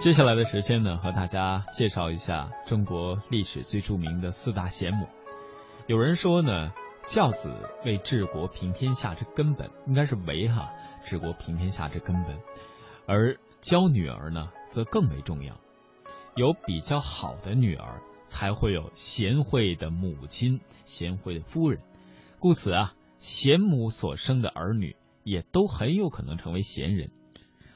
接下来的时间呢，和大家介绍一下中国历史最著名的四大贤母。有人说呢，教子为治国平天下之根本，应该是为哈治国平天下之根本，而教女儿呢，则更为重要。有比较好的女儿，才会有贤惠的母亲、贤惠的夫人。故此啊，贤母所生的儿女，也都很有可能成为贤人。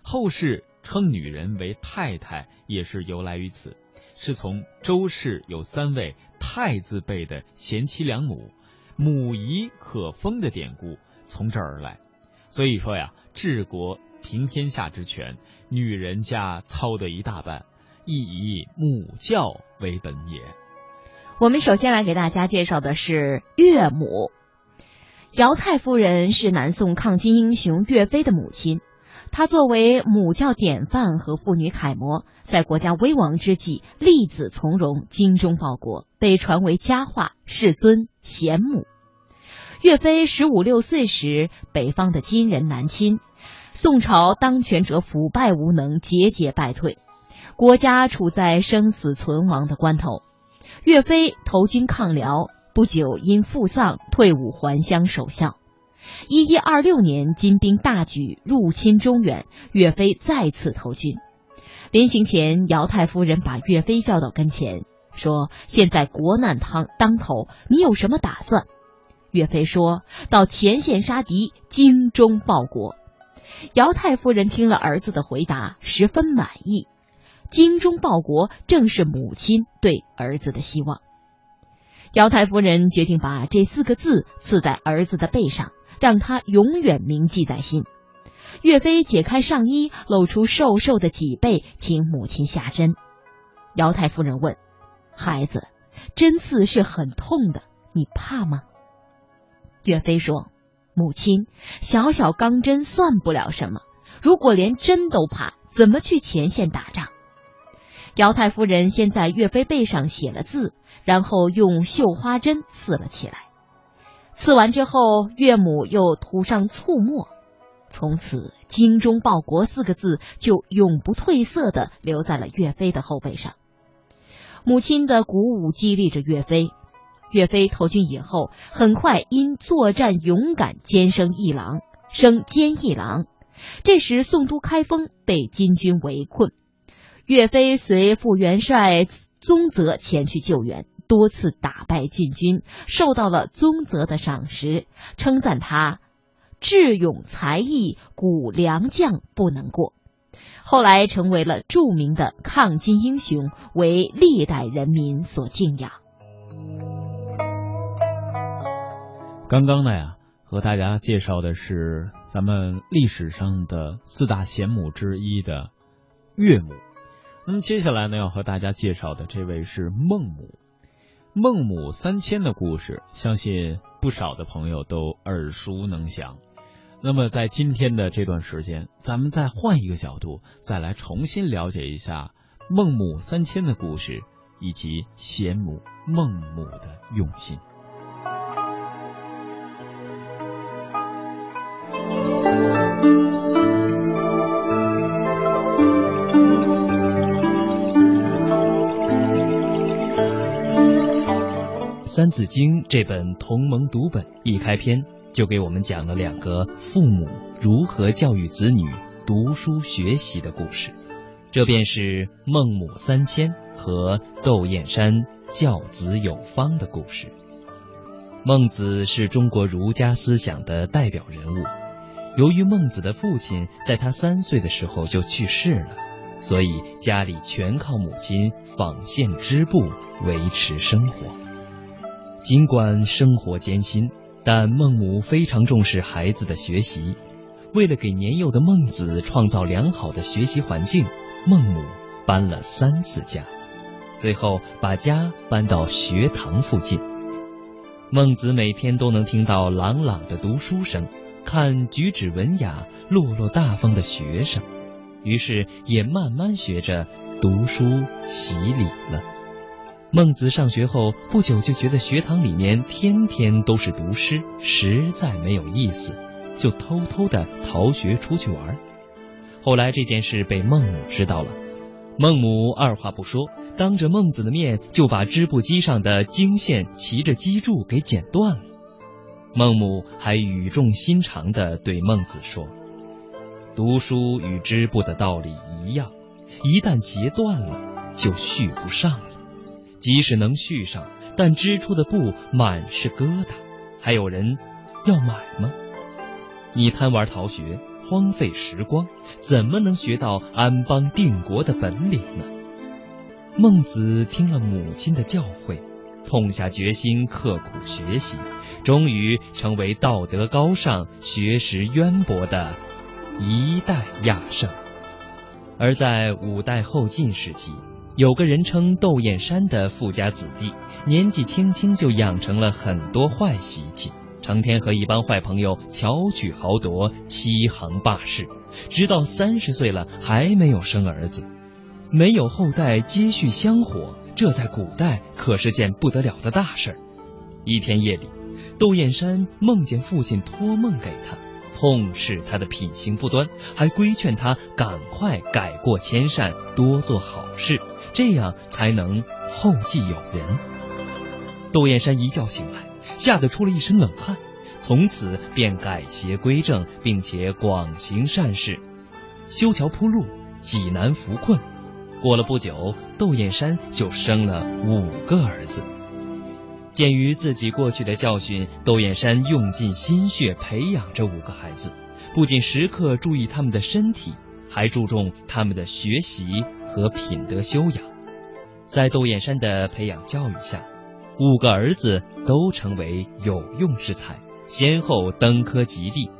后世。称女人为太太也是由来于此，是从周氏有三位太字辈的贤妻良母，母仪可封的典故从这儿而来。所以说呀，治国平天下之权，女人家操得一大半，亦以母教为本也。我们首先来给大家介绍的是岳母，姚太夫人是南宋抗金英雄岳飞的母亲。她作为母教典范和妇女楷模，在国家危亡之际，立子从容，精忠报国，被传为佳话，世尊贤母。岳飞十五六岁时，北方的金人南侵，宋朝当权者腐败无能，节节败退，国家处在生死存亡的关头。岳飞投军抗辽，不久因父丧，退伍还乡守孝。一一二六年，金兵大举入侵中原，岳飞再次投军。临行前，姚太夫人把岳飞叫到跟前，说：“现在国难当当头，你有什么打算？”岳飞说到：“前线杀敌，精忠报国。”姚太夫人听了儿子的回答，十分满意。精忠报国，正是母亲对儿子的希望。姚太夫人决定把这四个字刺在儿子的背上。让他永远铭记在心。岳飞解开上衣，露出瘦瘦的脊背，请母亲下针。姚太夫人问：“孩子，针刺是很痛的，你怕吗？”岳飞说：“母亲，小小钢针算不了什么，如果连针都怕，怎么去前线打仗？”姚太夫人先在岳飞背上写了字，然后用绣花针刺了起来。刺完之后，岳母又涂上醋墨，从此“精忠报国”四个字就永不褪色的留在了岳飞的后背上。母亲的鼓舞激励着岳飞。岳飞投军以后，很快因作战勇敢，兼升一郎，升兼一郎。这时，宋都开封被金军围困，岳飞随副元帅宗泽前去救援。多次打败晋军，受到了宗泽的赏识，称赞他智勇才艺，古良将不能过。后来成为了著名的抗金英雄，为历代人民所敬仰。刚刚呢呀，和大家介绍的是咱们历史上的四大贤母之一的岳母。那么接下来呢，要和大家介绍的这位是孟母。孟母三迁的故事，相信不少的朋友都耳熟能详。那么，在今天的这段时间，咱们再换一个角度，再来重新了解一下孟母三迁的故事，以及贤母孟母的用心。《三字经》这本同盟读本一开篇就给我们讲了两个父母如何教育子女读书学习的故事，这便是孟母三迁和窦燕山教子有方的故事。孟子是中国儒家思想的代表人物，由于孟子的父亲在他三岁的时候就去世了，所以家里全靠母亲纺线织布维持生活。尽管生活艰辛，但孟母非常重视孩子的学习。为了给年幼的孟子创造良好的学习环境，孟母搬了三次家，最后把家搬到学堂附近。孟子每天都能听到朗朗的读书声，看举止文雅、落落大方的学生，于是也慢慢学着读书习礼了。孟子上学后不久，就觉得学堂里面天天都是读诗，实在没有意思，就偷偷的逃学出去玩。后来这件事被孟母知道了，孟母二话不说，当着孟子的面就把织布机上的经线骑着机杼给剪断了。孟母还语重心长地对孟子说：“读书与织布的道理一样，一旦截断了，就续不上了。即使能续上，但织出的布满是疙瘩，还有人要买吗？你贪玩逃学，荒废时光，怎么能学到安邦定国的本领呢？”孟子听了母亲的教诲，痛下决心，刻苦学习。终于成为道德高尚、学识渊博的一代亚圣。而在五代后晋时期，有个人称窦燕山的富家子弟，年纪轻轻就养成了很多坏习气，成天和一帮坏朋友巧取豪夺、欺行霸市，直到三十岁了还没有生儿子，没有后代接续香火，这在古代可是件不得了的大事儿。一天夜里。窦燕山梦见父亲托梦给他，痛斥他的品行不端，还规劝他赶快改过迁善，多做好事，这样才能后继有人。窦燕山一觉醒来，吓得出了一身冷汗，从此便改邪归正，并且广行善事，修桥铺路，济难扶困。过了不久，窦燕山就生了五个儿子。鉴于自己过去的教训，窦燕山用尽心血培养这五个孩子，不仅时刻注意他们的身体，还注重他们的学习和品德修养。在窦燕山的培养教育下，五个儿子都成为有用之才，先后登科及第。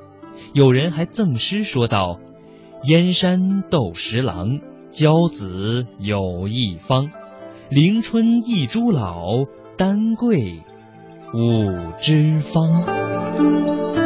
有人还赠诗说道：“燕山窦十郎，骄子有一方，临春一株老。”丹桂五枝芳。